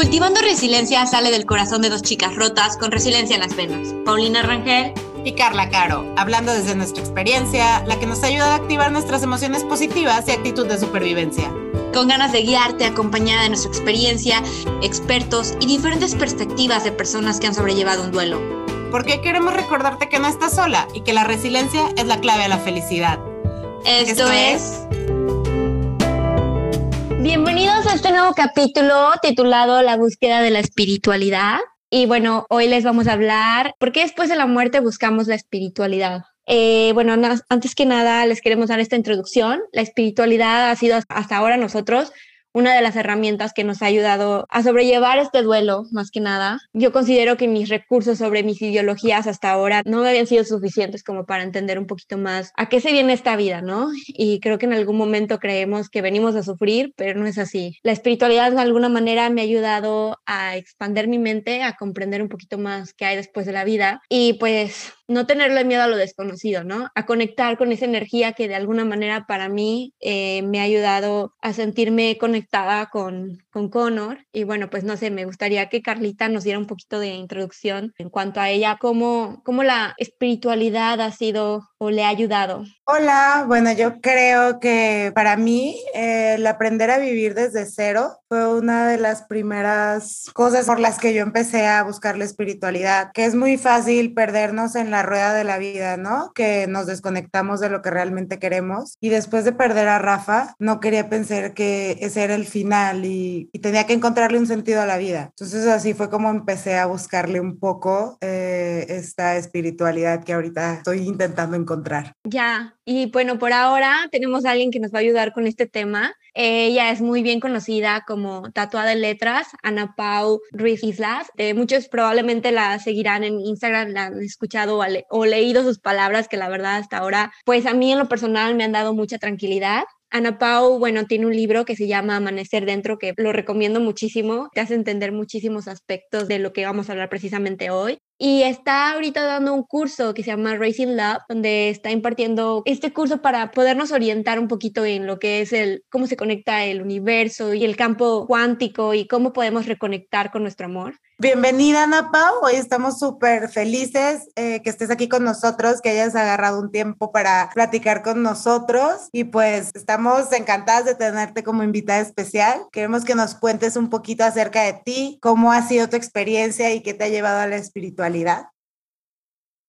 Cultivando Resiliencia sale del corazón de dos chicas rotas con resiliencia en las venas. Paulina Rangel y Carla Caro, hablando desde nuestra experiencia, la que nos ayuda a activar nuestras emociones positivas y actitud de supervivencia. Con ganas de guiarte, acompañada de nuestra experiencia, expertos y diferentes perspectivas de personas que han sobrellevado un duelo. Porque queremos recordarte que no estás sola y que la resiliencia es la clave a la felicidad. Esto, es... Bienvenidos a este nuevo capítulo titulado La búsqueda de la espiritualidad. Y bueno, hoy les vamos a hablar por qué después de la muerte buscamos la espiritualidad. Eh, bueno, antes que nada les queremos dar esta introducción. La espiritualidad ha sido hasta ahora nosotros una de las herramientas que nos ha ayudado a sobrellevar este duelo, más que nada. Yo considero que mis recursos sobre mis ideologías hasta ahora no habían sido suficientes como para entender un poquito más a qué se viene esta vida, ¿no? Y creo que en algún momento creemos que venimos a sufrir, pero no es así. La espiritualidad de alguna manera me ha ayudado a expandir mi mente, a comprender un poquito más qué hay después de la vida y pues no tenerle miedo a lo desconocido, ¿no? A conectar con esa energía que de alguna manera para mí eh, me ha ayudado a sentirme conectada con, con Connor. Y bueno, pues no sé, me gustaría que Carlita nos diera un poquito de introducción en cuanto a ella, cómo, cómo la espiritualidad ha sido o le ha ayudado. Hola, bueno, yo creo que para mí el aprender a vivir desde cero fue una de las primeras cosas por las que yo empecé a buscar la espiritualidad, que es muy fácil perdernos en la rueda de la vida, ¿no? Que nos desconectamos de lo que realmente queremos. Y después de perder a Rafa, no quería pensar que ese era el final y, tenía que encontrarle un sentido a la vida. Entonces así fue como empecé a buscarle un poco eh, esta espiritualidad que ahorita estoy intentando encontrar. Ya, y bueno, por ahora tenemos a alguien que nos va a ayudar con este tema. Ella es muy bien conocida como tatuada en letras, Ana Pau Ruiz Islas. Eh, muchos probablemente la seguirán en Instagram, la han escuchado o, o leído sus palabras, que la verdad hasta ahora, pues a mí en lo personal me han dado mucha tranquilidad. Ana Pau, bueno, tiene un libro que se llama Amanecer Dentro, que lo recomiendo muchísimo, te hace entender muchísimos aspectos de lo que vamos a hablar precisamente hoy. Y está ahorita dando un curso que se llama Racing Lab, donde está impartiendo este curso para podernos orientar un poquito en lo que es el, cómo se conecta el universo y el campo cuántico y cómo podemos reconectar con nuestro amor. Bienvenida, Ana Pau. Hoy estamos súper felices eh, que estés aquí con nosotros, que hayas agarrado un tiempo para platicar con nosotros. Y pues estamos encantadas de tenerte como invitada especial. Queremos que nos cuentes un poquito acerca de ti, cómo ha sido tu experiencia y qué te ha llevado a la espiritualidad sexualidad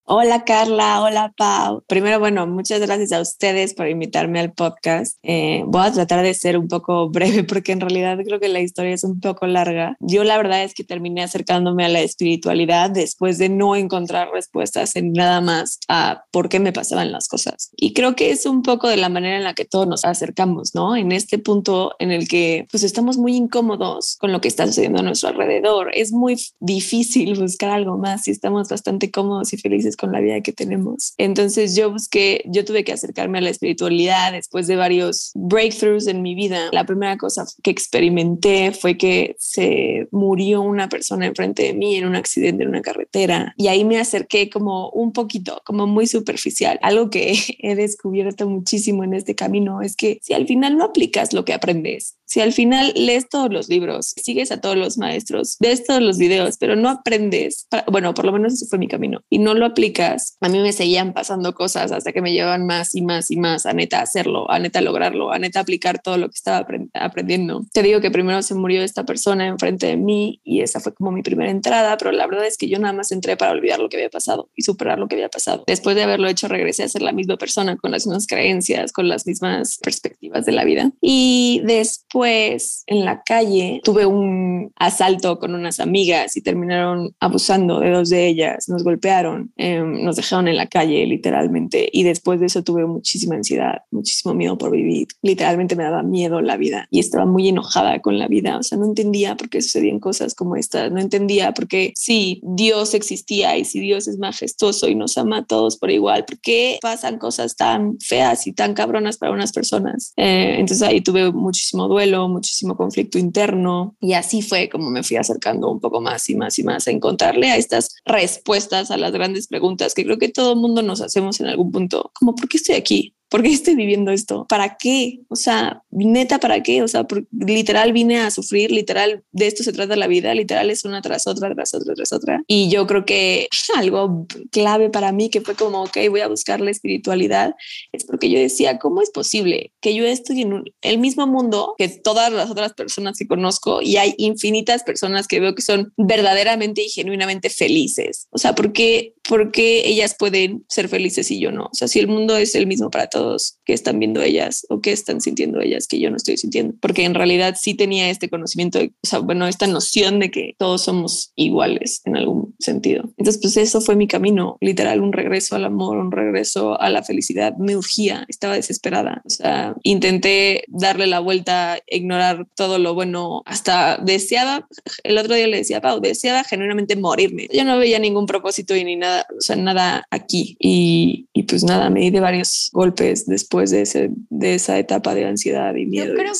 Hola Carla, hola Pau. Primero, bueno, muchas gracias a ustedes por invitarme al podcast. Eh, voy a tratar de ser un poco breve porque en realidad creo que la historia es un poco larga. Yo la verdad es que terminé acercándome a la espiritualidad después de no encontrar respuestas en nada más a por qué me pasaban las cosas. Y creo que es un poco de la manera en la que todos nos acercamos, ¿no? En este punto en el que pues estamos muy incómodos con lo que está sucediendo a nuestro alrededor. Es muy difícil buscar algo más si estamos bastante cómodos y felices con la vida que tenemos. Entonces yo busqué, yo tuve que acercarme a la espiritualidad después de varios breakthroughs en mi vida. La primera cosa que experimenté fue que se murió una persona enfrente de mí en un accidente en una carretera y ahí me acerqué como un poquito, como muy superficial. Algo que he descubierto muchísimo en este camino es que si al final no aplicas lo que aprendes, si al final lees todos los libros, sigues a todos los maestros, ves todos los videos, pero no aprendes, bueno, por lo menos ese fue mi camino, y no lo aplicas, a mí me seguían pasando cosas hasta que me llevaban más y más y más a neta hacerlo, a neta lograrlo, a neta aplicar todo lo que estaba aprendiendo. Te digo que primero se murió esta persona enfrente de mí y esa fue como mi primera entrada, pero la verdad es que yo nada más entré para olvidar lo que había pasado y superar lo que había pasado. Después de haberlo hecho, regresé a ser la misma persona con las mismas creencias, con las mismas perspectivas de la vida. Y después pues en la calle tuve un asalto con unas amigas y terminaron abusando de dos de ellas, nos golpearon, em, nos dejaron en la calle literalmente. Y después de eso tuve muchísima ansiedad, muchísimo miedo por vivir, literalmente me daba miedo la vida y estaba muy enojada con la vida, o sea, no entendía por qué sucedían cosas como estas, no entendía por qué si Dios existía y si Dios es majestuoso y nos ama a todos por igual, por qué pasan cosas tan feas y tan cabronas para unas personas. Eh, entonces ahí tuve muchísimo duelo muchísimo conflicto interno y así fue como me fui acercando un poco más y más y más a encontrarle a estas respuestas a las grandes preguntas que creo que todo el mundo nos hacemos en algún punto, como ¿por qué estoy aquí? ¿Por qué estoy viviendo esto? ¿Para qué? O sea, neta, ¿para qué? O sea, literal vine a sufrir, literal, de esto se trata la vida, literal es una tras otra, tras otra, tras otra. Y yo creo que algo clave para mí que fue como, ok, voy a buscar la espiritualidad, es porque yo decía, ¿cómo es posible que yo estoy en el mismo mundo que todas las otras personas que conozco y hay infinitas personas que veo que son verdaderamente y genuinamente felices? O sea, ¿por qué, por qué ellas pueden ser felices y yo no? O sea, si el mundo es el mismo para todos, ¿qué están viendo ellas o qué están sintiendo ellas que yo no estoy sintiendo? Porque en realidad sí tenía este conocimiento, o sea, bueno, esta noción de que todos somos iguales en algún sentido. Entonces, pues eso fue mi camino, literal, un regreso al amor, un regreso a la felicidad. Me urgía, estaba desesperada. O sea, intenté darle la vuelta, ignorar todo lo bueno, hasta deseaba, el otro día le decía Pau, deseaba genuinamente morirme. Yo no veía ningún propósito y ni nada, o sea, nada aquí. Y, y pues nada, me di de varios golpes después de, ese, de esa etapa de ansiedad y miedo. Yo creo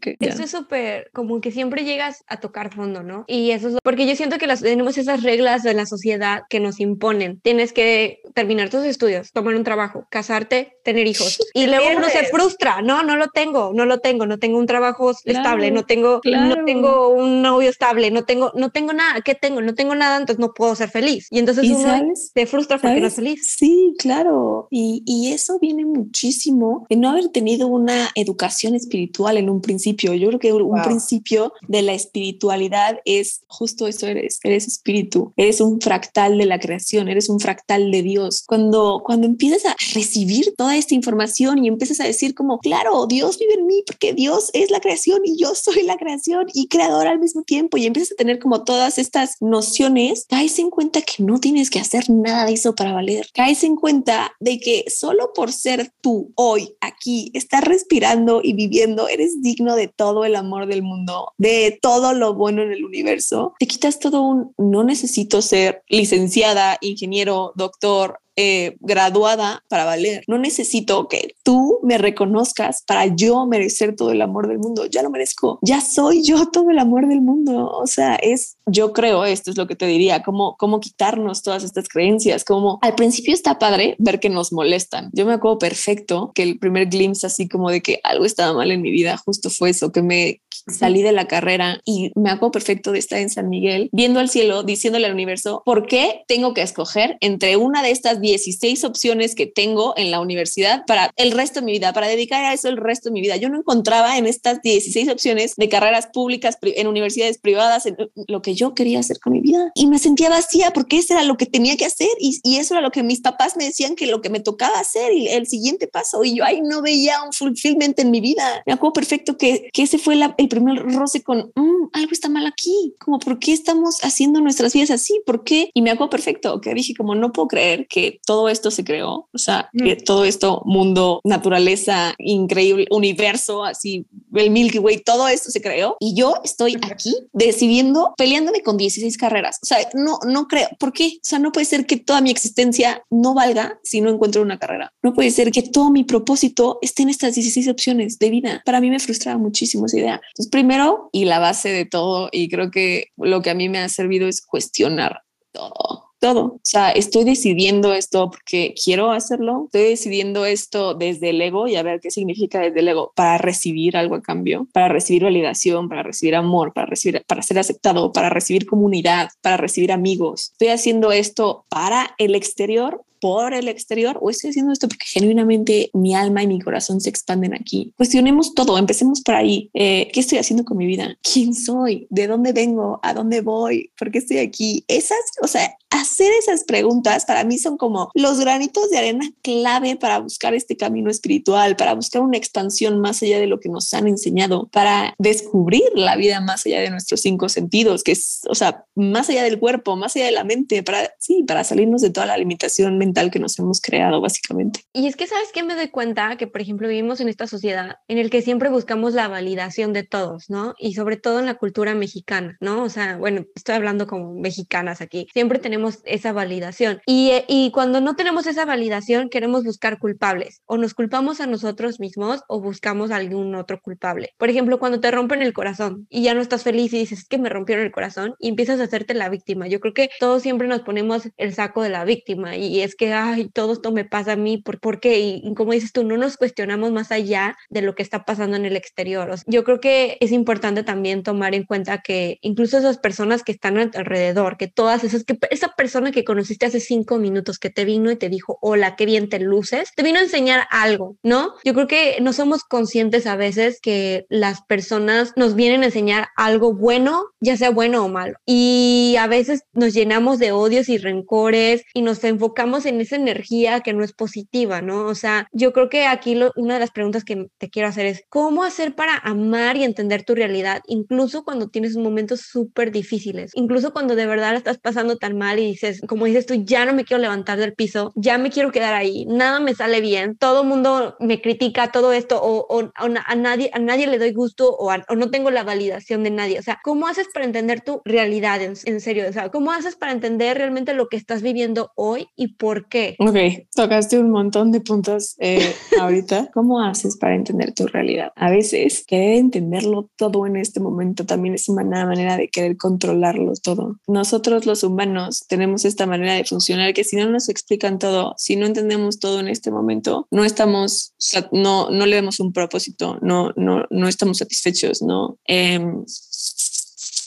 que esto es súper, como que siempre llegas a tocar fondo, ¿no? Y eso es porque yo siento que las, tenemos esas reglas de la sociedad que nos imponen. Tienes que terminar tus estudios, tomar un trabajo, casarte, tener hijos. Y luego uno se frustra, no, no lo tengo, no lo tengo, no tengo un trabajo estable, no tengo, no tengo un novio estable, no tengo, no tengo nada, ¿qué tengo? No tengo nada, entonces no puedo ser feliz. Y entonces uno se frustra porque no es feliz. Sí, claro. Y, y eso viene muchísimo de no haber tenido una educación espiritual en un principio. Yo creo que un principio de la espiritualidad es justo eso eres, eres espíritu, eres un fractal de la creación, eres un fractal de Dios. Cuando, cuando empiezas a recibir toda esta información y empiezas a decir como, claro, Dios vive en mí porque Dios es la creación y yo soy la creación y creador al mismo tiempo y empiezas a tener como todas estas nociones, caes en cuenta que no tienes que hacer nada de eso para valer. Caes en cuenta de que solo por ser tú hoy aquí, estás respirando y viviendo, eres digno de todo el amor del mundo, de todo lo bueno en el universo. Te quitas todo un no necesito ser licenciada, ingeniero, doctor, eh, graduada para valer. No necesito que tú me reconozcas para yo merecer todo el amor del mundo. Ya lo merezco. Ya soy yo todo el amor del mundo. O sea, es, yo creo, esto es lo que te diría, como, cómo quitarnos todas estas creencias, como al principio está padre ver que nos molestan. Yo me acuerdo perfecto que el primer glimpse así como de que algo estaba mal en mi vida, justo fue eso, que me salí de la carrera y me acuerdo perfecto de estar en San Miguel, viendo al cielo, diciéndole al universo, ¿por qué tengo que escoger entre una de estas 16 opciones que tengo en la universidad para el resto de mi vida, para dedicar a eso el resto de mi vida? Yo no encontraba en estas 16 opciones de carreras públicas, en universidades privadas, en lo que yo quería hacer con mi vida. Y me sentía vacía porque eso era lo que tenía que hacer y, y eso era lo que mis papás me decían que lo que me tocaba hacer y el siguiente paso. Y yo ahí no veía un fulfillment en mi vida. Me acuerdo perfecto que, que ese fue la, el primer roce con mm, algo está mal aquí, como por qué estamos haciendo nuestras vidas así, por qué. Y me hago perfecto, que dije como no puedo creer que todo esto se creó, o sea, que todo esto, mundo, naturaleza, increíble, universo, así, el Milky Way, todo esto se creó y yo estoy aquí decidiendo, peleándome con 16 carreras. O sea, no, no creo, ¿por qué? O sea, no puede ser que toda mi existencia no valga si no encuentro una carrera. No puede ser que todo mi propósito esté en estas 16 opciones de vida. Para mí me frustraba muchísimo esa idea. Entonces, primero y la base de todo, y creo que lo que a mí me ha servido es cuestionar todo todo. O sea, estoy decidiendo esto porque quiero hacerlo. Estoy decidiendo esto desde el ego y a ver qué significa desde el ego para recibir algo a cambio, para recibir validación, para recibir amor, para recibir, para ser aceptado, para recibir comunidad, para recibir amigos. Estoy haciendo esto para el exterior por el exterior o estoy haciendo esto porque genuinamente mi alma y mi corazón se expanden aquí. Cuestionemos todo, empecemos por ahí. Eh, ¿Qué estoy haciendo con mi vida? ¿Quién soy? ¿De dónde vengo? ¿A dónde voy? ¿Por qué estoy aquí? Esas, o sea, hacer esas preguntas para mí son como los granitos de arena clave para buscar este camino espiritual, para buscar una expansión más allá de lo que nos han enseñado, para descubrir la vida más allá de nuestros cinco sentidos, que es, o sea, más allá del cuerpo, más allá de la mente, para, sí, para salirnos de toda la limitación mental que nos hemos creado básicamente. Y es que, ¿sabes qué? Me doy cuenta que, por ejemplo, vivimos en esta sociedad en el que siempre buscamos la validación de todos, ¿no? Y sobre todo en la cultura mexicana, ¿no? O sea, bueno, estoy hablando como mexicanas aquí. Siempre tenemos esa validación. Y, y cuando no tenemos esa validación, queremos buscar culpables. O nos culpamos a nosotros mismos o buscamos a algún otro culpable. Por ejemplo, cuando te rompen el corazón y ya no estás feliz y dices, es que me rompieron el corazón y empiezas a hacerte la víctima. Yo creo que todos siempre nos ponemos el saco de la víctima y es que, ay, todo esto me pasa a mí, ¿por, ¿por qué? Y, como dices tú, no nos cuestionamos más allá de lo que está pasando en el exterior. yo creo que es importante también tomar en cuenta que incluso esas personas que están alrededor, que todas esas, que esa persona que conociste hace cinco minutos que te vino y te dijo, hola, qué bien te luces, te vino a enseñar algo, ¿no? Yo creo que no somos conscientes a veces que las personas nos vienen a enseñar algo bueno, ya sea bueno o malo. Y a veces nos llenamos de odios y rencores y nos enfocamos en esa energía que no es positiva, ¿no? O sea, yo creo que aquí una de las preguntas que te quiero hacer es, ¿cómo hacer para amar y entender tu realidad, incluso cuando tienes momentos súper difíciles, incluso cuando de verdad la estás pasando tan mal y dices, como dices tú, ya no me quiero levantar del piso, ya me quiero quedar ahí, nada me sale bien, todo el mundo me critica todo esto o, a, nadie, a nadie le doy gusto o, o, no tengo la validación de nadie. O sea, ¿cómo haces para entender tu realidad en, en serio? O sea, ¿cómo haces para entender realmente lo que estás viviendo hoy y por qué? Ok, tocaste un montón de puntos eh, ahorita. ¿Cómo haces para entender tu realidad? A veces querer entenderlo todo en este momento también es una manera de querer controlarlo todo. Nosotros los humanos tenemos esta manera de funcionar que si no nos explican todo, si no entendemos todo en este momento, no estamos, no, no le damos un propósito, no, no, no estamos satisfechos, no. Eh,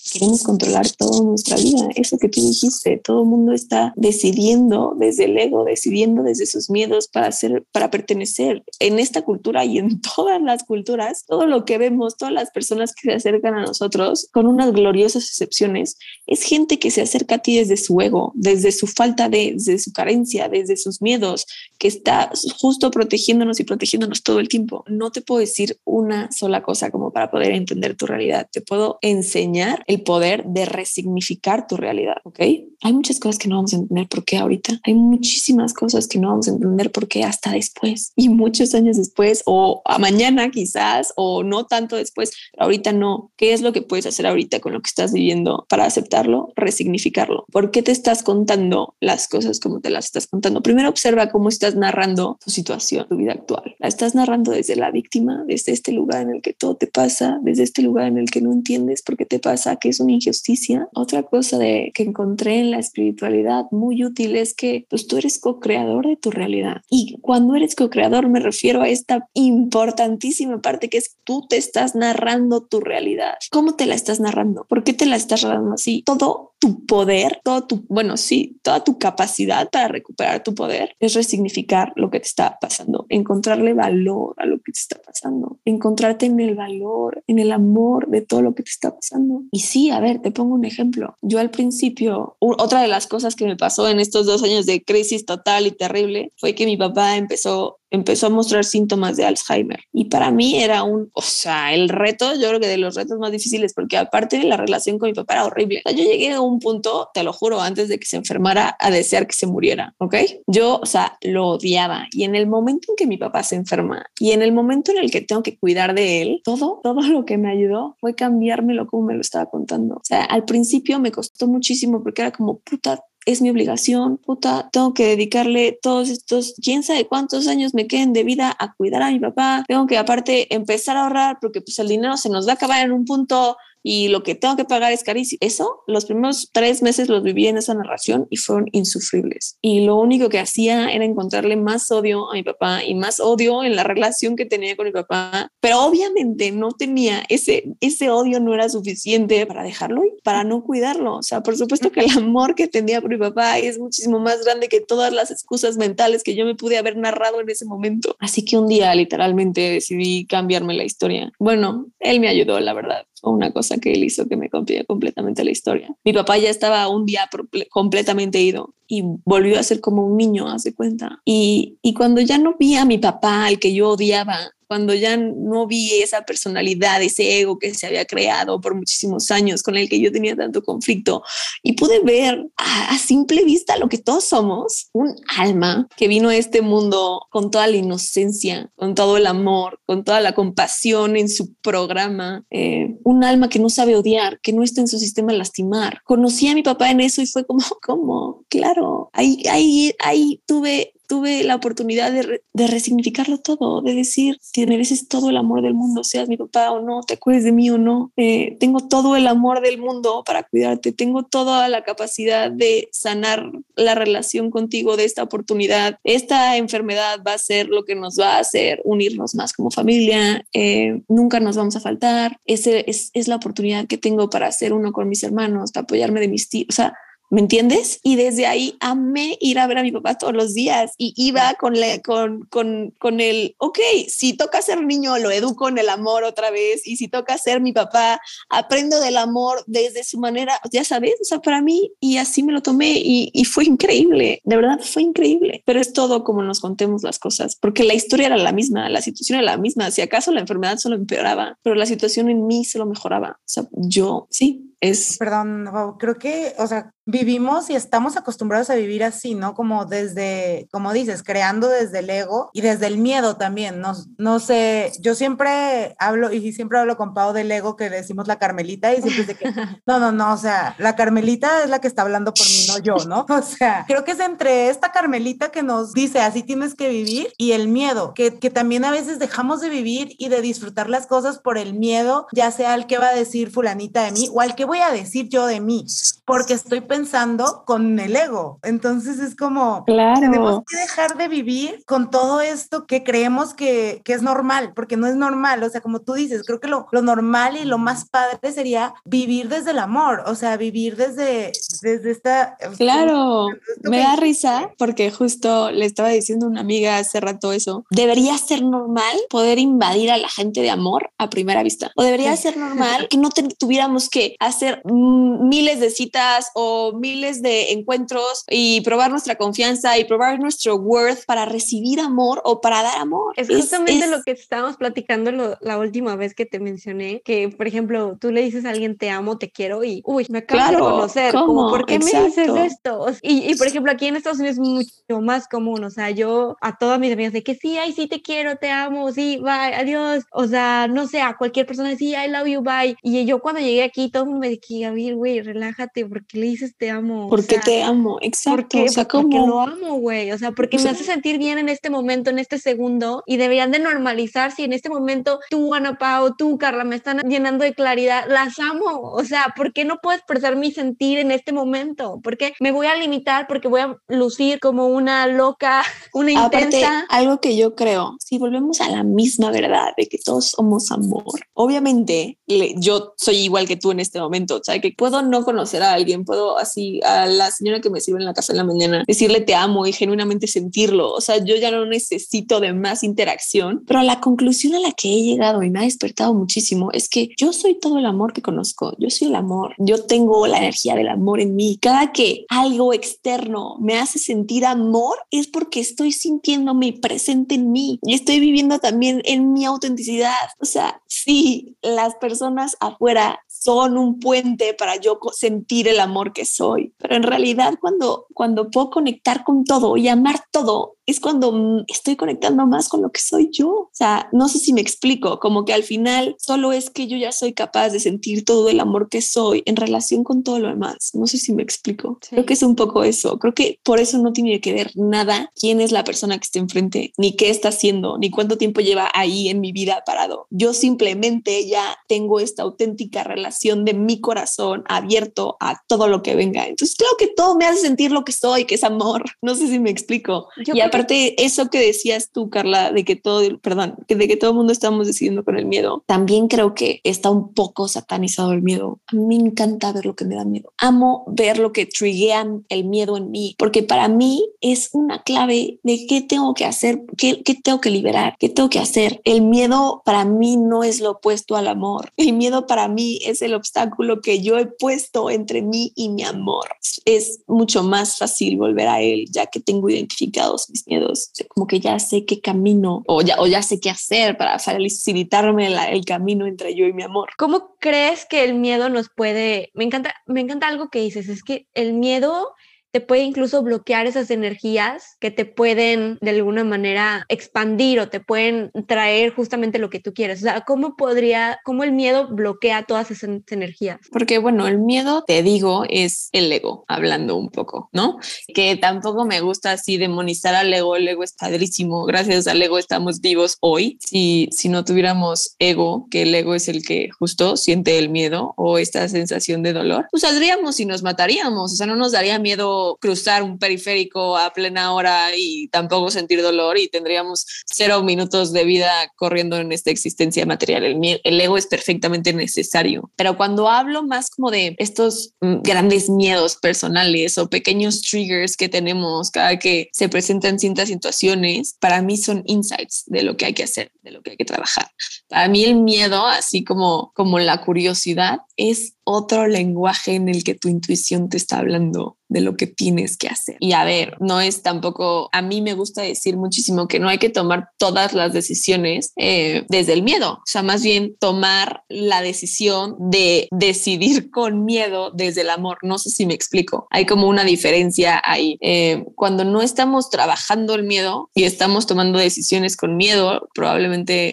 queremos controlar toda nuestra vida. Eso que tú dijiste, todo el mundo está decidiendo desde el ego, decidiendo desde sus miedos para ser, para pertenecer. En esta cultura y en todas las culturas, todo lo que vemos, todas las personas que se acercan a nosotros, con unas gloriosas excepciones, es gente que se acerca a ti desde su ego, desde su falta de, desde su carencia, desde sus miedos, que está justo protegiéndonos y protegiéndonos todo el tiempo. No te puedo decir una sola cosa como para poder entender tu realidad. Te puedo enseñar el poder de resignificar tu realidad, ¿ok? Hay muchas cosas que no vamos a entender por qué ahorita. Hay muchísimas cosas que no vamos a entender por qué hasta después y muchos años después o a mañana quizás o no tanto después, ahorita no. ¿Qué es lo que puedes hacer ahorita con lo que estás viviendo para aceptarlo, resignificarlo? ¿Por qué te estás contando las cosas como te las estás contando? Primero observa cómo estás narrando tu situación, tu vida actual. La estás narrando desde la víctima, desde este lugar en el que todo te pasa, desde este lugar en el que no entiendes por qué te pasa, que es una injusticia. Otra cosa de que encontré en la espiritualidad muy útil es que pues tú eres co-creador de tu realidad. Y cuando eres co-creador me refiero a esta importantísima parte que es tú te estás narrando tu realidad. ¿Cómo te la estás narrando? ¿Por qué te la estás narrando así? Todo tu poder, todo tu, bueno, sí, toda tu capacidad para recuperar tu poder es resignificar lo que te está pasando, encontrarle valor a lo que te está pasando, encontrarte en el valor, en el amor de todo lo que te está pasando. Y sí, a ver, te pongo un ejemplo. Yo al principio, otra de las cosas que me pasó en estos dos años de crisis total y terrible fue que mi papá empezó empezó a mostrar síntomas de Alzheimer. Y para mí era un, o sea, el reto, yo creo que de los retos más difíciles, porque aparte de la relación con mi papá era horrible. yo llegué a un punto, te lo juro, antes de que se enfermara, a desear que se muriera, ¿ok? Yo, o sea, lo odiaba. Y en el momento en que mi papá se enferma y en el momento en el que tengo que cuidar de él, todo, todo lo que me ayudó fue cambiármelo como me lo estaba contando. O sea, al principio me costó muchísimo porque era como, puta, es mi obligación, puta, tengo que dedicarle todos estos, quién sabe cuántos años me queden de vida a cuidar a mi papá, tengo que aparte empezar a ahorrar porque pues el dinero se nos va a acabar en un punto y lo que tengo que pagar es carísimo. Eso, los primeros tres meses los viví en esa narración y fueron insufribles. Y lo único que hacía era encontrarle más odio a mi papá y más odio en la relación que tenía con mi papá. Pero obviamente no tenía ese, ese odio no era suficiente para dejarlo y para no cuidarlo. O sea, por supuesto que el amor que tenía por mi papá es muchísimo más grande que todas las excusas mentales que yo me pude haber narrado en ese momento. Así que un día literalmente decidí cambiarme la historia. Bueno, él me ayudó, la verdad o una cosa que él hizo que me cambió completamente la historia. Mi papá ya estaba un día completamente ido y volvió a ser como un niño, hace cuenta. Y, y cuando ya no vi a mi papá, al que yo odiaba, cuando ya no vi esa personalidad, ese ego que se había creado por muchísimos años, con el que yo tenía tanto conflicto, y pude ver a, simple vista lo que todos somos, un alma que vino a este mundo con toda la inocencia, con todo el amor, con toda la compasión en su programa, eh, un alma que no sabe odiar, que no está en su sistema lastimar. Conocí a mi papá en eso y fue como, ¿cómo? Claro, ahí, ahí, ahí tuve tuve la oportunidad de, de resignificarlo todo, de decir, que mereces todo el amor del mundo, seas mi papá o no, te acuerdes de mí o no, eh, tengo todo el amor del mundo para cuidarte, tengo toda la capacidad de sanar la relación contigo de esta oportunidad. Esta enfermedad va a ser lo que nos va a hacer unirnos más como familia, eh, nunca nos vamos a faltar, Ese es, es la oportunidad que tengo para hacer uno con mis hermanos, para apoyarme de mis tíos, o sea, ¿Me entiendes? Y desde ahí amé ir a ver a mi papá todos los días y iba con, con, con, con el, ok, si toca ser niño, lo educo en el amor otra vez y si toca ser mi papá, aprendo del amor desde su manera, ya sabes, o sea, para mí y así me lo tomé y, y fue increíble, de verdad fue increíble, pero es todo como nos contemos las cosas, porque la historia era la misma, la situación era la misma, si acaso la enfermedad solo empeoraba, pero la situación en mí se lo mejoraba, o sea, yo sí, es... Perdón, creo que, o sea, vivimos y estamos acostumbrados a vivir así, ¿no? Como desde, como dices, creando desde el ego y desde el miedo también. No, no sé, yo siempre hablo y siempre hablo con Pau del ego que decimos la Carmelita y siempre de que, no, no, no, o sea, la Carmelita es la que está hablando por mí, no yo, ¿no? O sea, creo que es entre esta Carmelita que nos dice así tienes que vivir y el miedo, que, que también a veces dejamos de vivir y de disfrutar las cosas por el miedo, ya sea al que va a decir fulanita de mí o al que voy a decir yo de mí, porque estoy pensando pensando con el ego. Entonces es como, claro. tenemos que dejar de vivir con todo esto que creemos que, que, es normal, porque no es normal. O sea, como tú dices, creo que lo, lo, normal y lo más padre sería vivir desde el amor, o sea, vivir desde, desde esta... Claro, me da risa porque justo le estaba diciendo a una amiga hace rato eso. Debería ser normal poder invadir a la gente de amor a primera vista. O debería ser normal que no tuviéramos que hacer miles de citas o miles de encuentros y probar nuestra confianza y probar nuestro worth para recibir amor o para dar amor. Es justamente lo que estábamos platicando la última vez que te mencioné, que por ejemplo, tú le dices a alguien te amo, te quiero y, uy, me acabo de conocer, como, ¿por qué me dices esto? Y, y, por ejemplo, aquí en Estados Unidos es mucho más común, o sea, yo a todas mis amigas de que sí, ay, sí te quiero, te amo, sí, bye, adiós, o sea, no sé, a cualquier persona, sí, I love you, bye. Y yo cuando llegué aquí, todo el mundo me decía, güey, relájate, porque le dices te amo. Porque te amo, exacto. Porque, o sea, porque lo amo, güey. O sea, porque me hace sentir bien en este momento, en este segundo, y deberían de normalizar si en este momento tú, Ana Pao, tú, Carla, me están llenando de claridad. Las amo. O sea, ¿por qué no puedo expresar mi sentir en este momento? ¿Por qué me voy a limitar? Porque voy a lucir como una loca, una intensa. algo que yo creo, si volvemos a la misma verdad de que todos somos amor, obviamente yo soy igual que tú en este momento, o sea, que puedo no conocer a alguien, puedo así a la señora que me sirve en la casa en la mañana decirle te amo y genuinamente sentirlo, o sea, yo ya no necesito de más interacción, pero la conclusión a la que he llegado y me ha despertado muchísimo es que yo soy todo el amor que conozco, yo soy el amor, yo tengo la energía del amor en mí, cada que algo externo me hace sentir amor es porque estoy sintiéndome presente en mí y estoy viviendo también en mi autenticidad, o sea, sí, las personas afuera son un puente para yo sentir el amor que soy. Pero en realidad cuando, cuando puedo conectar con todo y amar todo, es cuando estoy conectando más con lo que soy yo. O sea, no sé si me explico, como que al final solo es que yo ya soy capaz de sentir todo el amor que soy en relación con todo lo demás. No sé si me explico. Creo que es un poco eso. Creo que por eso no tiene que ver nada quién es la persona que está enfrente, ni qué está haciendo, ni cuánto tiempo lleva ahí en mi vida parado. Yo simplemente ya tengo esta auténtica relación de mi corazón abierto a todo lo que venga. Entonces, creo que todo me hace sentir lo que soy, que es amor. No sé si me explico. y aparte, aparte, eso que decías tú, Carla, de que todo, perdón, de que todo el mundo estamos decidiendo con el miedo, también creo que está un poco satanizado el miedo. A mí me encanta ver lo que me da miedo. Amo ver lo que triguean el miedo en mí, porque para mí es una clave de qué tengo que hacer, qué, tengo que liberar, qué tengo que hacer. El miedo para mí no es lo opuesto al amor. El miedo para mí es el obstáculo que yo he puesto entre mí y mi amor. Es mucho más fácil volver a él, ya que tengo identificados mis miedos, como que ya sé qué camino o ya, o ya sé qué hacer para facilitarme el camino entre yo y mi amor. ¿Cómo crees que el miedo nos puede, me encanta, me encanta algo que dices, es que el miedo te puede incluso bloquear esas energías que te pueden de alguna manera expandir o te pueden traer justamente lo que tú quieres. O sea, ¿cómo podría, cómo el miedo bloquea todas esas energías? Porque bueno, el miedo, te digo, es el ego, hablando un poco, ¿no? Que tampoco me gusta así demonizar al ego, el ego es padrísimo, gracias al ego estamos vivos hoy. Si, si no tuviéramos ego, que el ego es el que justo siente el miedo o esta sensación de dolor, pues saldríamos y nos mataríamos, o sea, no nos daría miedo cruzar un periférico a plena hora y tampoco sentir dolor y tendríamos cero minutos de vida corriendo en esta existencia material. El, el ego es perfectamente necesario, pero cuando hablo más como de estos mm, grandes miedos personales o pequeños triggers que tenemos cada que se presentan ciertas situaciones, para mí son insights de lo que hay que hacer, de lo que hay que trabajar. Para mí el miedo, así como, como la curiosidad, es otro lenguaje en el que tu intuición te está hablando de lo que tienes que hacer. Y a ver, no es tampoco, a mí me gusta decir muchísimo que no hay que tomar todas las decisiones eh, desde el miedo, o sea, más bien tomar la decisión de decidir con miedo desde el amor. No sé si me explico. Hay como una diferencia ahí. Eh, cuando no estamos trabajando el miedo y estamos tomando decisiones con miedo,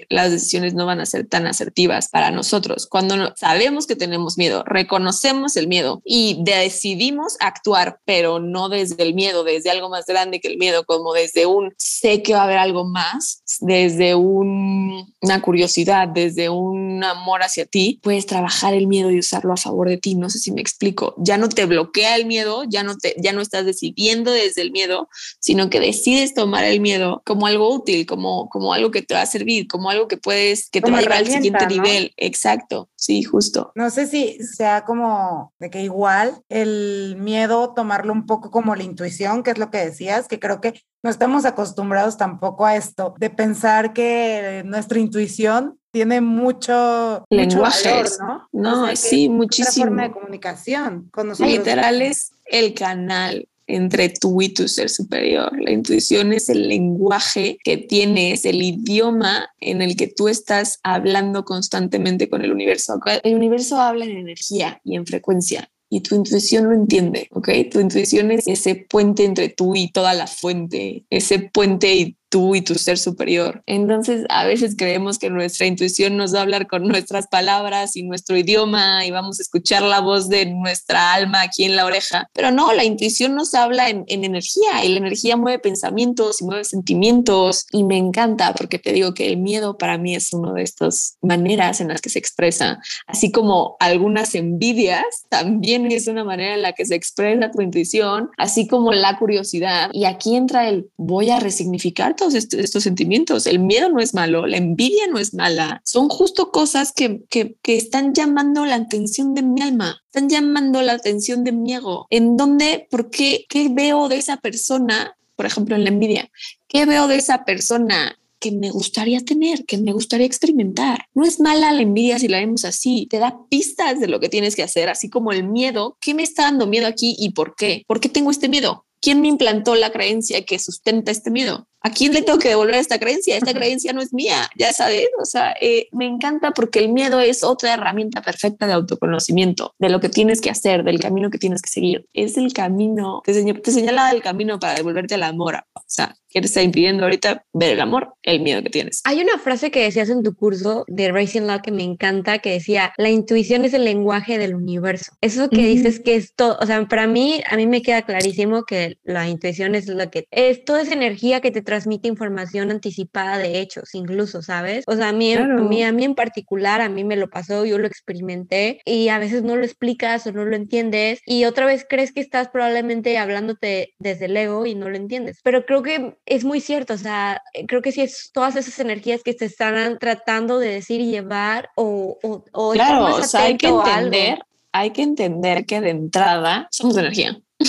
las decisiones no van a ser tan asertivas para nosotros. Cuando sabemos que tenemos miedo, reconocemos el miedo y decidimos actuar, pero no desde el miedo, desde algo más grande que el miedo, como desde un sé que va a haber algo más, desde un, una curiosidad, desde un amor hacia ti, puedes trabajar el miedo y usarlo a favor de ti. No sé si me explico. Ya no te bloquea el miedo, ya no te, ya no estás decidiendo desde el miedo, sino que decides tomar el miedo como algo útil, como, como algo que te va a servir, como algo que puedes, que te va a llevar al siguiente nivel. Exacto. Sí, justo. No sé si sea como de que igual el miedo tomarlo un poco como la intuición, que es lo que decías, que creo que no estamos acostumbrados tampoco a esto, de pensar que nuestra intuición tiene mucho, lenguaje, ¿no? No, sí, muchísimo. forma de comunicación con nosotros. Literal es el canal entre tú y tu ser superior. La intuición es el lenguaje que tienes, el idioma en el que tú estás hablando constantemente con el universo. El universo habla en energía y en frecuencia y tu intuición lo entiende, ¿ok? Tu intuición es ese puente entre tú y toda la fuente, ese puente y tú y tu ser superior. Entonces, a veces creemos que nuestra intuición nos va a hablar con nuestras palabras y nuestro idioma y vamos a escuchar la voz de nuestra alma aquí en la oreja, pero no, la intuición nos habla en, energía y la energía mueve pensamientos y mueve sentimientos y me encanta porque te digo que el miedo para mí es una de estas maneras en las que se expresa, así como algunas envidias también es una manera en la que se expresa tu intuición, así como la curiosidad y aquí entra el voy a resignificar estos, sentimientos. El miedo no es malo, la envidia no es mala, son justo cosas que, que, que están llamando la atención de mi alma, están llamando la atención de mi ego. ¿En dónde? ¿Por qué? ¿Qué veo de esa persona? Por ejemplo, en la envidia. ¿Qué veo de esa persona que me gustaría tener, que me gustaría experimentar. No es mala la envidia si la vemos así, te da pistas de lo que tienes que hacer, así como el miedo. ¿Qué me está dando miedo aquí y por qué? ¿Por qué tengo este miedo? ¿Quién me implantó la creencia que sustenta este miedo? ¿A quién le tengo que devolver esta creencia? Esta creencia no es mía, ya sabes. O sea, eh, me encanta porque el miedo es otra herramienta perfecta de autoconocimiento, de lo que tienes que hacer, del camino que tienes que seguir. Es el camino, te, te señala el camino para devolverte al amor. O sea, ¿qué te está impidiendo ahorita ver el amor? El miedo que tienes. Hay una frase que decías en tu curso de Racing Law que me encanta, que decía, la intuición es el lenguaje del universo. Eso que dices que es todo, o sea, para mí, a mí me queda clarísimo que la intuición es lo que es toda esa energía que te transmite información anticipada de hechos, incluso, ¿sabes? O sea, a mí, a mí, a mí en particular, a mí me lo pasó, yo lo experimenté y a veces no lo explicas o no lo entiendes y otra vez crees que estás probablemente hablándote desde el ego y no lo entiendes. Pero creo que es muy cierto, o sea, creo que sí es todas esas energías que te están tratando de decir y llevar o... o, claro, o sea, hay que entender, hay que entender que de entrada somos energía.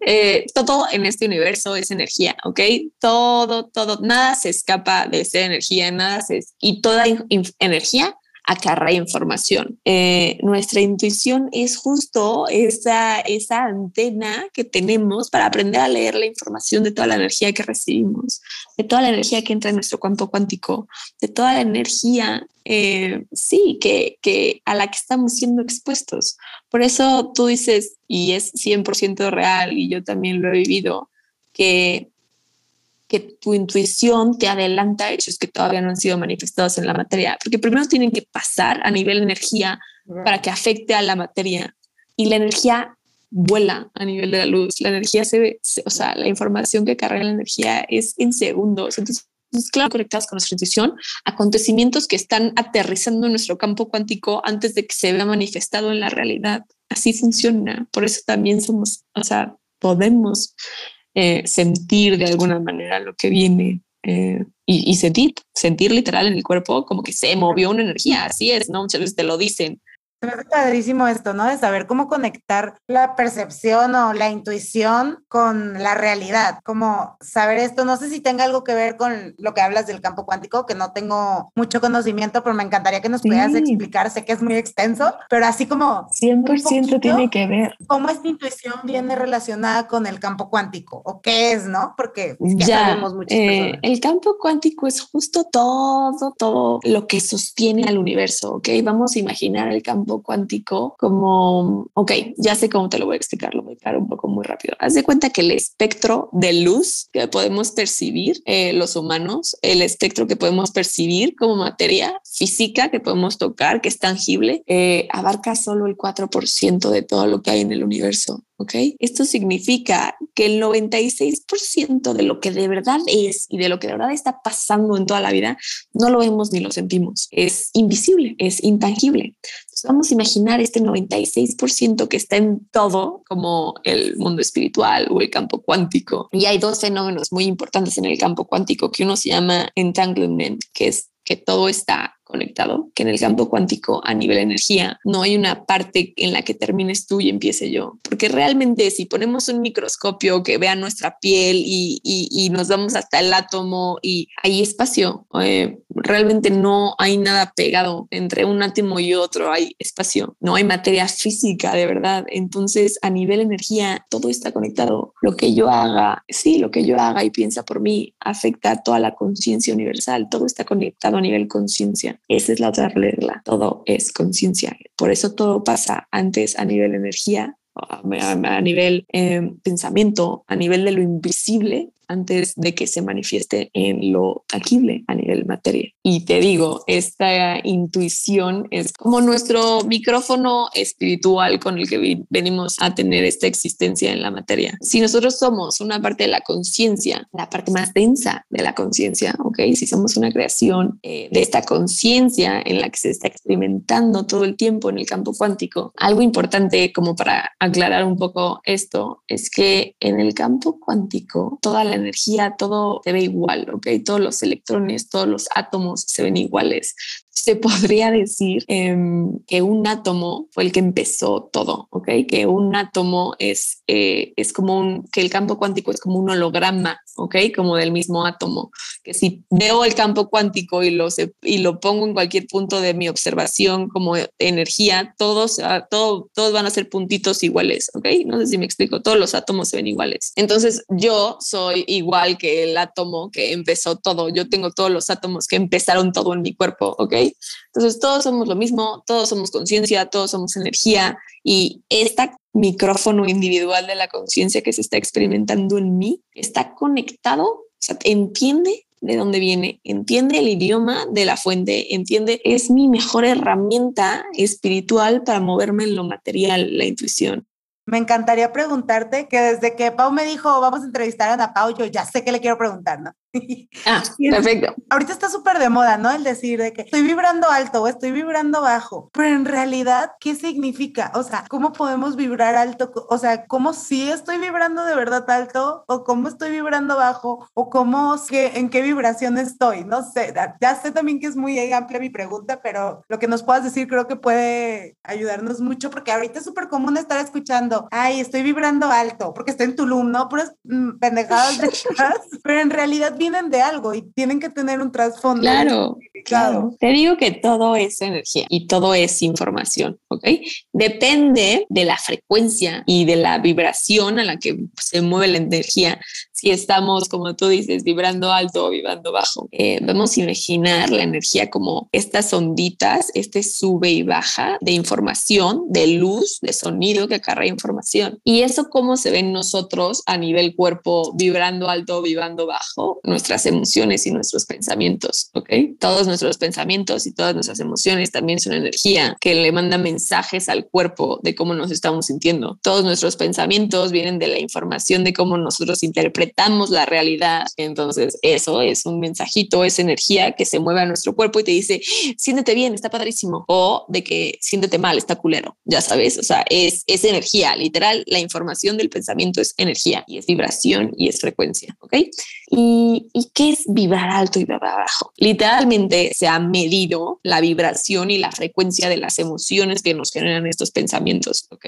Eh, todo en este universo es energía, ¿ok? Todo, todo, nada se escapa de esa energía, nada se... Y toda energía acarrea información. Eh, nuestra intuición es justo esa, esa antena que tenemos para aprender a leer la información de toda la energía que recibimos, de toda la energía que entra en nuestro campo cuántico, de toda la energía, eh, sí, que, que a la que estamos siendo expuestos. Por eso tú dices, y es 100% real, y yo también lo he vivido, que que tu intuición te adelanta hechos que todavía no han sido manifestados en la materia, porque primero tienen que pasar a nivel energía para que afecte a la materia y la energía vuela a nivel de la luz, la energía se ve, o sea, la información que carga la energía es en segundos, entonces claro, conectados con nuestra intuición, acontecimientos que están aterrizando en nuestro campo cuántico antes de que se vea manifestado en la realidad. Así funciona. Por eso también somos, o sea, podemos eh, sentir de alguna manera lo que viene eh, y, sentir, sentir literal en el cuerpo como que se movió una energía, así es, ¿no? Muchas veces te lo dicen, me hace padrísimo esto, ¿no? De saber cómo conectar la percepción o la intuición con la realidad, como saber esto, no sé si tenga algo que ver con lo que hablas del campo cuántico, que no tengo mucho conocimiento, pero me encantaría que nos pudieras explicar, sé que es muy extenso, pero así como... 100% tiene que ver. ¿Cómo esta intuición viene relacionada con el campo cuántico? ¿O qué es, no? Porque ya, sabemos mucho. Eh, el campo cuántico es justo todo, todo lo que sostiene al universo, ¿ok? Vamos a imaginar el campo cuántico como, ok, ya sé cómo te lo voy a explicar, lo voy a explicar un poco muy rápido. Haz de cuenta que el espectro de luz que podemos percibir eh, los humanos, el espectro que podemos percibir como materia física que podemos tocar, que es tangible, eh, abarca solo el 4% de todo lo que hay en el universo. ¿Ok? Esto significa que el 96% de lo que de verdad es y de lo que de verdad está pasando en toda la vida, no lo vemos ni lo sentimos. Es invisible, es intangible. vamos a imaginar este 96% que está en todo, como el mundo espiritual o el campo cuántico. Y hay dos fenómenos muy importantes en el campo cuántico, que uno se llama entanglement, que es que todo está conectado, que en el campo cuántico a nivel energía no hay una parte en la que termines tú y empiece yo, porque realmente si ponemos un microscopio que vea nuestra piel y, y, nos vamos hasta el átomo y hay espacio, eh, realmente no hay nada pegado entre un átomo y otro, hay espacio, no hay materia física de verdad, entonces a nivel energía todo está conectado, lo que yo haga, sí, lo que yo haga y piensa por mí afecta a toda la conciencia universal, todo está conectado a nivel conciencia. Esa es la otra regla. Todo es conciencia. Por eso todo pasa antes a nivel energía, a, nivel eh, pensamiento, a nivel de lo invisible antes de que se manifieste en lo tangible a nivel materia. Y te digo, esta intuición es como nuestro micrófono espiritual con el que venimos a tener esta existencia en la materia. Si nosotros somos una parte de la conciencia, la parte más densa de la conciencia, ¿ok? Si somos una creación eh, de esta conciencia en la que se está experimentando todo el tiempo en el campo cuántico, algo importante como para aclarar un poco esto es que en el campo cuántico toda la energía, todo se ve igual, ¿ok? Todos los electrones, todos los átomos se ven iguales se podría decir em, que un átomo fue el que empezó todo, ¿ok? Que un átomo es, eh, es como un, que el campo cuántico es como un holograma, ¿ok? Como del mismo átomo, que si veo el campo cuántico y lo, y lo pongo en cualquier punto de mi observación como energía, todos, ah, todo, todos van a ser puntitos iguales, ¿ok? No sé si me explico, todos los átomos se ven iguales. Entonces yo soy igual que el átomo que empezó todo, yo tengo todos los átomos que empezaron todo en mi cuerpo, ¿ok? Entonces, todos somos lo mismo, todos somos conciencia, todos somos energía y este micrófono individual de la conciencia que se está experimentando en mí está conectado, o entiende de dónde viene, entiende el idioma de la fuente, entiende, es mi mejor herramienta espiritual para moverme en lo material, la intuición. Me encantaría preguntarte que desde que Pau me dijo vamos a entrevistar a Ana Pau, yo ya sé que le quiero preguntar, ¿no? Ah, perfecto. Ahorita está súper de moda, ¿no? El decir de que estoy vibrando alto o estoy vibrando bajo, pero en realidad, ¿qué significa? O sea, ¿cómo podemos vibrar alto? O sea, ¿cómo si estoy vibrando de verdad alto o cómo estoy vibrando bajo o cómo, que, en qué vibración estoy? No sé, ya sé también que es muy amplia mi pregunta, pero lo que nos puedas decir creo que puede ayudarnos mucho porque ahorita es súper común estar escuchando, ay, estoy vibrando alto porque estoy en Tulum, ¿no? Pero mm, pendejadas de pero en realidad bien miden de algo y tienen que tener un trasfondo. Claro, claro. Te digo que todo es energía y todo es información, ¿ok? Depende de la frecuencia y de la vibración a la que se mueve la energía si estamos, como tú dices, vibrando alto o vibrando bajo. Eh, vamos a imaginar la energía como estas onditas, este sube y baja de información, de luz, de sonido que acarrea información. Y eso cómo se ve en nosotros a nivel cuerpo, vibrando alto o vibrando bajo, nuestras emociones y nuestros pensamientos, ¿ok? Todos nuestros pensamientos y todas nuestras emociones también son energía que le manda mensajes al cuerpo de cómo nos estamos sintiendo. Todos nuestros pensamientos vienen de la información de cómo nosotros interpretamos la realidad. Entonces, eso es un mensajito, es energía que se mueve a nuestro cuerpo y te dice, siéntete bien, está padrísimo. O de que siéntete mal, está culero. Ya sabes, o sea, es, es energía. Literal, la información del pensamiento es energía y es vibración y es frecuencia. ¿Ok? ¿Y, ¿Y qué es vibrar alto y vibrar bajo? Literalmente se ha medido la vibración y la frecuencia de las emociones que nos generan estos pensamientos. ¿Ok?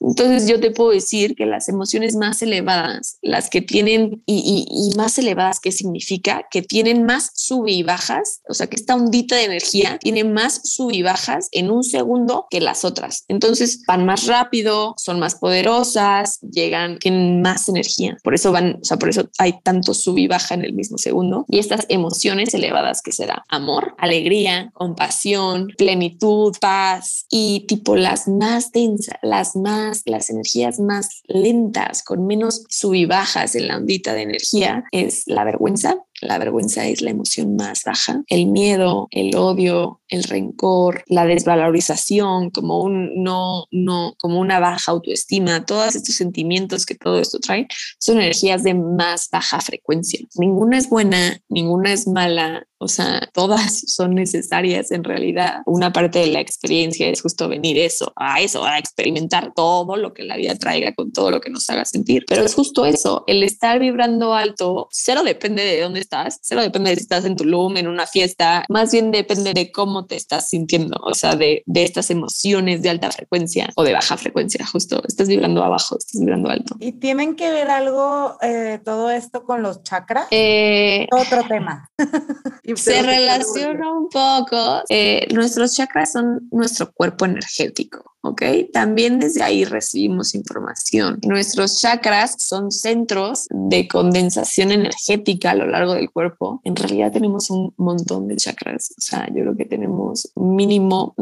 Entonces, yo te puedo decir que las emociones más elevadas, las que tienen y, más elevadas, ¿qué significa? Que tienen más sub y bajas, o sea que esta ondita de energía tiene más sub y bajas en un segundo que las otras. Entonces van más rápido, son más poderosas, llegan, tienen más energía. Por eso van, o sea, por eso hay tanto sub y baja en el mismo segundo. Y estas emociones elevadas que será amor, alegría, compasión, plenitud, paz y tipo las más densas, las más, las energías más lentas, con menos sub y bajas en la ondita de energía es la vergüenza. La vergüenza es la emoción más baja. El miedo, el odio, el rencor, la desvalorización, como un no, no, como una baja autoestima, todos estos sentimientos que todo esto trae son energías de más baja frecuencia. Ninguna es buena, ninguna es mala, o sea, todas son necesarias en realidad. Una parte de la experiencia es justo venir eso, a eso, a experimentar todo lo que la vida traiga con todo lo que nos haga sentir. Pero es justo eso, el estar vibrando alto, cero depende de dónde estás, cero depende de si estás en Tulum, en una fiesta, más bien depende de cómo te estás sintiendo, o sea, de, de estas emociones de alta frecuencia o de baja frecuencia, justo, estás vibrando abajo, estás vibrando alto. ¿Y tienen que ver algo eh, todo esto con los chakras? Eh, Otro tema. se relaciona un poco. Eh, nuestros chakras son nuestro cuerpo energético. ¿Ok? También desde ahí recibimos información. Nuestros chakras son centros de condensación energética a lo largo del cuerpo. En realidad tenemos un montón de chakras, o sea, yo creo que tenemos mínimo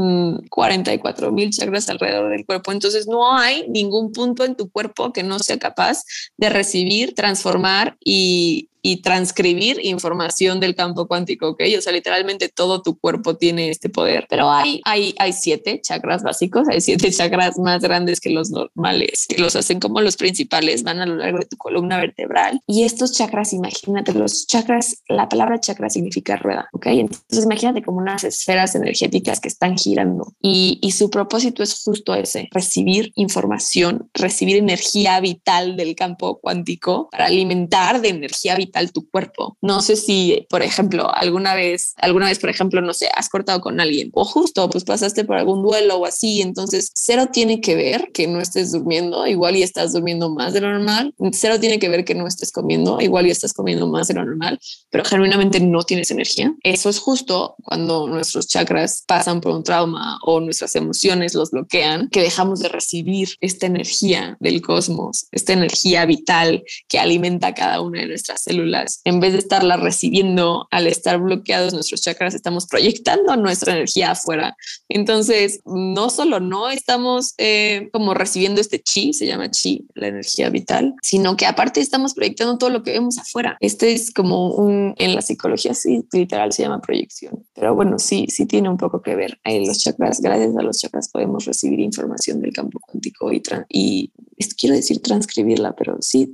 44 mm, mil chakras alrededor del cuerpo. Entonces no hay ningún punto en tu cuerpo que no sea capaz de recibir, transformar y, y transcribir información del campo cuántico, ¿ok? O sea, literalmente todo tu cuerpo tiene este poder, pero hay, hay, hay siete chakras básicos, hay siete chakras más grandes que los normales, que los hacen como los principales, van a lo largo de tu columna vertebral. Y estos chakras, imagínate, los chakras, la palabra chakra significa rueda, ¿ok? Entonces imagínate como unas esferas energéticas que están girando y, y su propósito es justo ese, recibir información, recibir energía vital del campo cuántico para alimentar de energía vital tu cuerpo. No sé si, por ejemplo, alguna vez, alguna vez, por ejemplo, no sé, has cortado con alguien o justo pues pasaste por algún duelo o así, entonces cero tiene que ver que no estés durmiendo, igual y estás durmiendo más de lo normal, cero tiene que ver que no estés comiendo, igual y estás comiendo más de lo normal, pero genuinamente no tienes energía. Eso es justo cuando nuestros chakras pasan por un trauma o nuestras emociones los bloquean, que dejamos de recibir esta energía del cosmos, esta energía vital que alimenta cada una de nuestras células en vez de estarla recibiendo al estar bloqueados nuestros chakras, estamos proyectando nuestra energía afuera. Entonces, no solo no estamos eh, como recibiendo este chi, se llama chi, la energía vital, sino que aparte estamos proyectando todo lo que vemos afuera. Este es como un, en la psicología, sí, literal se llama proyección. Pero bueno, sí, sí tiene un poco que ver. En los chakras, gracias a los chakras podemos recibir información del campo cuántico y, y quiero decir transcribirla, pero sí,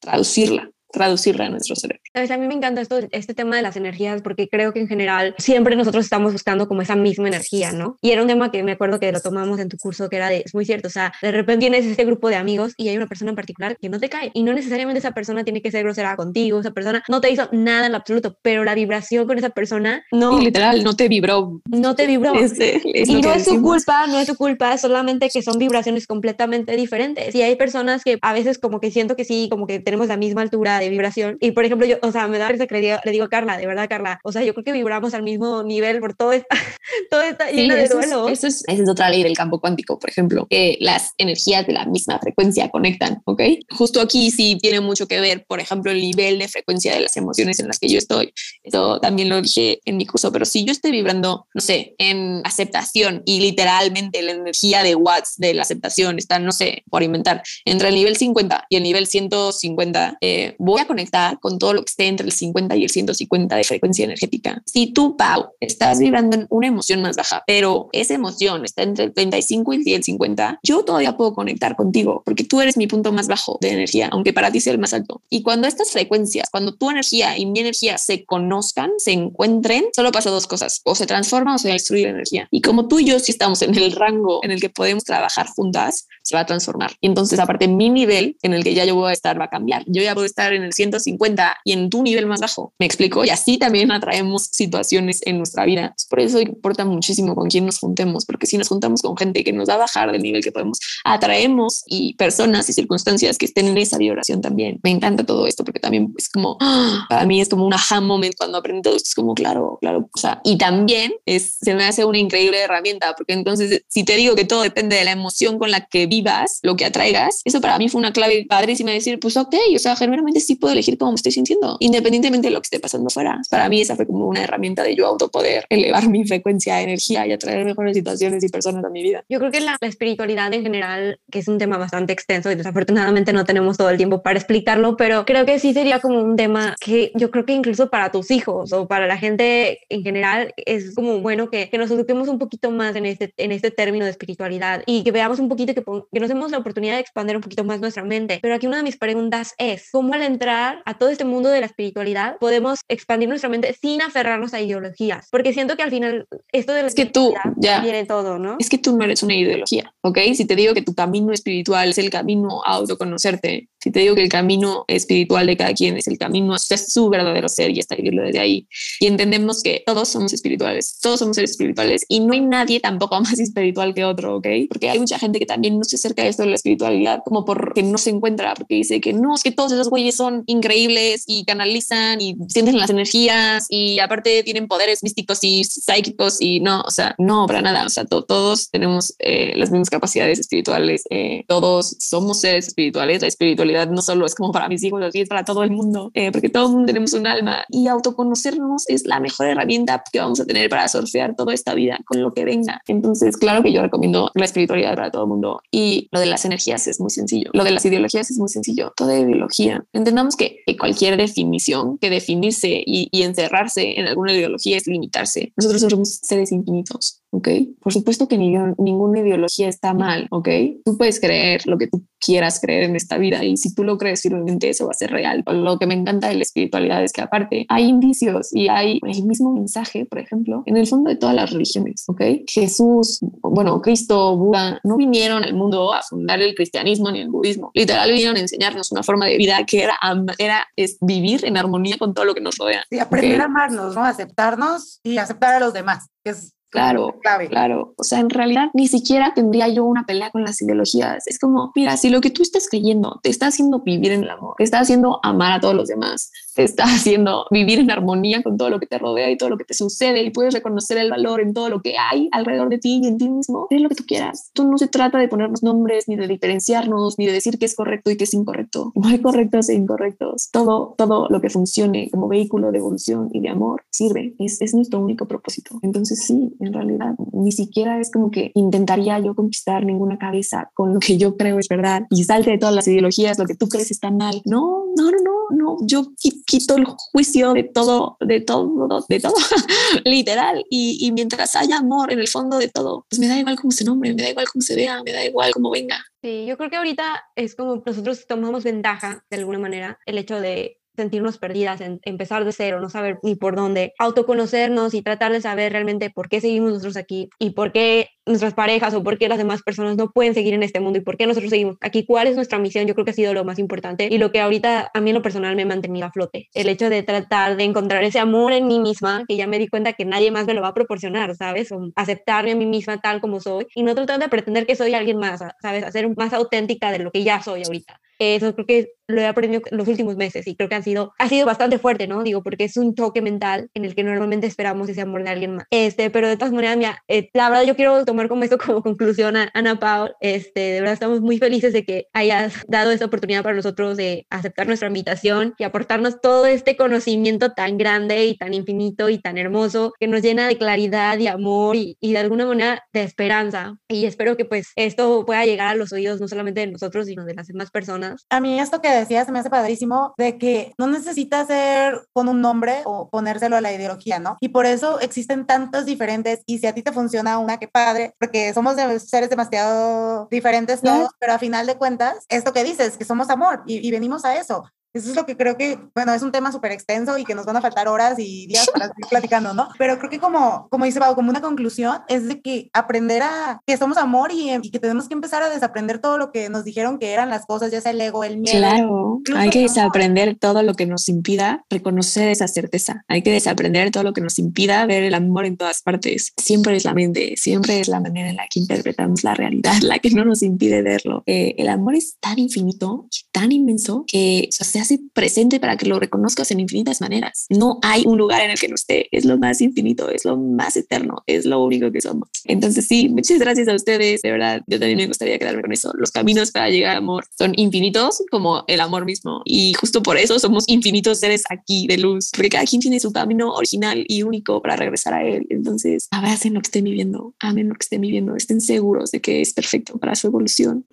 traducirla traducirla a nuestro cerebro. A mí me encanta esto, este tema de las energías porque creo que en general siempre nosotros estamos buscando como esa misma energía, ¿no? Y era un tema que me acuerdo que lo tomamos en tu curso que era de, es muy cierto, o sea, de repente tienes este grupo de amigos y hay una persona en particular que no te cae y no necesariamente esa persona tiene que ser grosera contigo, esa persona no te hizo nada en lo absoluto, pero la vibración con esa persona no, literal, no te vibró. No te vibró. Este, y no es su culpa, no es su culpa, solamente que son vibraciones completamente diferentes. Y hay personas que a veces como que siento que sí, como que tenemos la misma altura de vibración. Y por ejemplo, yo, o sea, me da risa que le digo, le digo, Carla, de verdad, Carla, o sea, yo creo que vibramos al mismo nivel por todo esta, todo esta Sí, de eso es, duelo. eso es, esa es otra ley del campo cuántico, por ejemplo, que las energías de la misma frecuencia conectan, ¿ok? Justo aquí sí tiene mucho que ver, por ejemplo, el nivel de frecuencia de las emociones en las que yo estoy. Eso también lo dije en mi curso, pero si yo estoy vibrando, no sé, en aceptación y literalmente la energía de watts de la aceptación está, no sé, por inventar, entre el nivel 50 y el nivel 150, eh, voy a conectar con todo lo que esté entre el 50 y el 150 de frecuencia energética. Si tú, Pau, estás vibrando en una emoción más baja, pero esa emoción está entre el 35 y el 50, yo todavía puedo conectar contigo porque tú eres mi punto más bajo de energía, aunque para ti sea el más alto. Y cuando estas frecuencias, cuando tu energía y mi energía se conozcan, se encuentren, solo pasa dos cosas, o se transforma o se destruye la energía. Y como tú y yo si estamos en el rango en el que podemos trabajar juntas, se va a transformar. Y entonces aparte mi nivel en el que ya yo voy a estar va a cambiar. Yo ya puedo estar en el 150 y en tu nivel más bajo. ¿Me explico? Y así también atraemos situaciones en nuestra vida. Por eso importa muchísimo con quién nos juntemos, porque si nos juntamos con gente que nos va a bajar del nivel que podemos, atraemos y personas y circunstancias que estén en esa vibración también. Me encanta todo esto porque también es como, para mí es como un aha moment cuando aprendo todo esto. Es como, claro, claro. O sea, y también es, se me hace una increíble herramienta porque entonces si te digo que todo depende de la emoción con la que vivas, lo que atraigas, eso para mí fue una clave padrísima de decir, pues ok, o sea, generalmente sí puedo elegir cómo me estoy sintiendo, independientemente de lo que esté pasando fuera. Para mí esa fue como una herramienta de yo autopoder elevar mi frecuencia energía y atraer mejores situaciones y personas a mi vida. Yo creo que la, la espiritualidad en general, que es un tema bastante extenso y desafortunadamente no tenemos todo el tiempo para explicarlo, pero creo que sí sería como un tema que yo creo que incluso para tus hijos o para la gente en general es como bueno que, que nos eduquemos un poquito más en este, en este término de espiritualidad y que veamos un poquito, que, que nos demos la oportunidad de expandir un poquito más nuestra mente. Pero aquí una de mis preguntas es, ¿cómo al entrar a todo este mundo de la espiritualidad podemos expandir nuestra mente sin aferrarnos a ideologías? Porque siento que al final esto de la Es que tú, ya. viene todo, ¿no? Es que tú no eres una ideología, ¿ok? Si te digo que tu camino espiritual es el camino a autoconocerte, si te digo que el camino espiritual de cada quien es el camino hacia su verdadero ser y hasta vivirlo desde ahí, y entendemos que todos somos espirituales, todos somos seres espirituales y no hay nadie tampoco más espiritual que otro, ¿ok? Porque hay mucha gente que también no se acerca a esto de la espiritualidad como porque no se encuentra, porque dice que no, es que todos esos güeyes son increíbles y canalizan y sienten las energías y aparte tienen poderes místicos y psíquicos y no, o sea, no, para nada, o sea, to- todos tenemos eh, las mismas capacidades espirituales, eh, todos somos seres espirituales, la espiritualidad no solo es como para mis hijos, así es para todo el mundo, eh, porque todo el mundo tenemos un alma y autoconocernos es la mejor herramienta que vamos a tener para surfear toda esta vida con lo que venga. Entonces, claro que yo recomiendo la espiritualidad para todo el mundo y lo de las energías es muy sencillo, lo de las ideologías es muy sencillo, toda ideología. Entendamos que, cualquier definición, que definirse y encerrarse en alguna ideología es limitarse. Nosotros somos seres infinitos. ¿Ok? Por supuesto que ni- ninguna ideología está mal, ¿ok? Tú puedes creer lo que tú quieras creer en esta vida y si tú lo crees firmemente eso va a ser real. Lo que me encanta de la espiritualidad es que aparte hay indicios y hay el mismo mensaje, por ejemplo, en el fondo de todas las religiones, ¿ok? Jesús, bueno, Cristo, Buda, no vinieron al mundo a fundar el cristianismo ni el budismo. Literal vinieron a enseñarnos una forma de vida que era, era es vivir en armonía con todo lo que nos rodea. Sí, aprender a amarnos, ¿no? Aceptarnos y aceptar a los demás, que es Claro, clave. Claro, o sea, en realidad ni siquiera tendría yo una pelea con las ideologías. Es como, mira, si lo que tú estás creyendo te está haciendo vivir en el amor, te está haciendo amar a todos los demás, te está haciendo vivir en armonía con todo lo que te rodea y todo lo que te sucede y puedes reconocer el valor en todo lo que hay alrededor de ti y en ti mismo, es lo que tú quieras. Esto no se trata de ponernos nombres, ni de diferenciarnos, ni de decir qué es correcto y qué es incorrecto. No hay correctos e incorrectos. Todo, todo lo que funcione como vehículo de evolución y de amor sirve. Es, es nuestro único propósito. Entonces sí, en realidad ni siquiera es como que intentaría yo conquistar ninguna cabeza con lo que yo creo es verdad y salte de todas las ideologías, lo que tú crees está mal. No, no, no, no, no. Yo quito el juicio de todo, de todo, de todo, literal. Y, y mientras haya amor en el fondo de todo, pues me da igual cómo se nombre, me da igual cómo se vea, me da igual cómo venga. Sí, yo creo que ahorita es como nosotros tomamos ventaja de alguna manera el hecho de sentirnos perdidas, en, empezar de cero, no saber ni por dónde, autoconocernos y tratar de saber realmente por qué seguimos nosotros aquí y por qué nuestras parejas o por qué las demás personas no pueden seguir en este mundo y por qué nosotros seguimos aquí, cuál es nuestra misión, yo creo que ha sido lo más importante y lo que ahorita a mí en lo personal me ha mantenido a flote, el hecho de tratar de encontrar ese amor en mí misma, que ya me di cuenta que nadie más me lo va a proporcionar, ¿sabes? O aceptarme a mí misma tal como soy y no tratar de pretender que soy alguien más, ¿sabes? Hacer más auténtica de lo que ya soy ahorita. Eso creo que lo he aprendido en los últimos meses y creo que ha sido, ha sido bastante fuerte, ¿no? Digo, porque es un choque mental en el que normalmente esperamos ese amor de alguien más. Este, pero de todas maneras, mira, eh, la verdad yo quiero tomar como esto como conclusión a Ana Pau, este, de verdad estamos muy felices de que hayas dado esta oportunidad para nosotros de aceptar nuestra invitación y aportarnos todo este conocimiento tan grande y tan infinito y tan hermoso que nos llena de claridad y amor y, y de alguna manera de esperanza. Y espero que pues esto pueda llegar a los oídos no solamente de nosotros, sino de las demás personas. A mí esto que decías me hace padrísimo de que no necesitas ser con un nombre o ponérselo a la ideología, ¿no? Y por eso existen tantos diferentes y si a ti te funciona una, qué padre, porque somos de seres demasiado diferentes todos, pero a final de cuentas, esto que dices, que somos amor y, y venimos a eso. Eso es lo que creo que, bueno, es un tema súper extenso y que nos van a faltar horas y días para seguir platicando, ¿no? Pero creo que como, como dice Pau, como una conclusión es de que aprender a que somos amor y, y, que tenemos que empezar a desaprender todo lo que nos dijeron que eran las cosas, ya sea el ego, el miedo. Claro, hay que desaprender todo lo que nos impida reconocer esa certeza. Hay que desaprender todo lo que nos impida ver el amor en todas partes. Siempre es la mente, siempre es la manera en la que interpretamos la realidad la que no nos impide verlo. Eh, el amor es tan infinito, tan inmenso que, o sea, hace presente para que lo reconozcas en infinitas maneras. No hay un lugar en el que no esté, es lo más infinito, es lo más eterno, es lo único que somos. Entonces sí, muchas gracias a ustedes, de verdad, yo también me gustaría quedarme con eso. Los caminos para llegar al amor son infinitos como el amor mismo y justo por eso somos infinitos seres aquí de luz, porque cada quien tiene su camino original y único para regresar a él. Entonces, abracen lo que estén viviendo, amen lo que estén viviendo, estén seguros de que es perfecto para su evolución.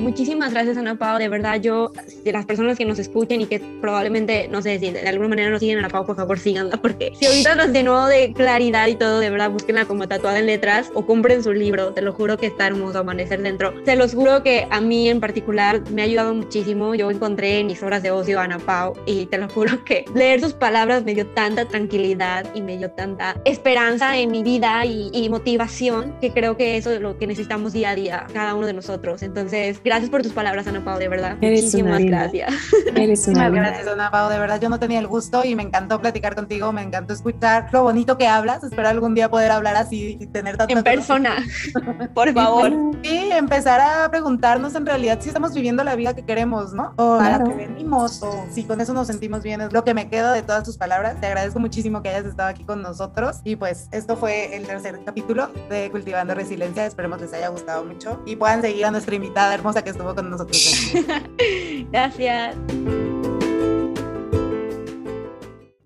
Muchísimas gracias, Ana Pau. De verdad, yo, de las personas que nos escuchen y que probablemente, no sé, si de alguna manera nos siguen a Ana Pau, por favor, síganla, porque si ahorita nos llenó de claridad y todo, de verdad, búsquenla como tatuada en letras o compren su libro. Te lo juro que está hermoso amanecer dentro. Se los juro que a mí en particular me ha ayudado muchísimo. Yo encontré en mis horas de ocio a Ana Pau y te lo juro que leer sus palabras me dio tanta tranquilidad y me dio tanta esperanza en mi vida y, y motivación que creo que eso es lo que necesitamos día a día, cada uno de nosotros. Entonces, gracias por tus palabras, Ana Pau, de verdad. Eres Muchísimas una gracias. Eres una gracias, Ana Pau. De verdad, yo no tenía el gusto y me encantó platicar contigo. Me encantó escuchar lo bonito que hablas. Espero algún día poder hablar así y tener tanto. En persona, por favor. Sí, empezar a preguntarnos en realidad si estamos viviendo la vida que queremos, ¿no? O claro. a la que venimos, o si con eso nos sentimos bien. Es lo que me quedo de todas tus palabras. Te agradezco muchísimo que hayas estado aquí con nosotros. Y pues, esto fue el tercer capítulo de Cultivando Resiliencia. Esperemos les haya gustado mucho y puedan seguir a nuestra invitada hermosa que estuvo con nosotros. Gracias.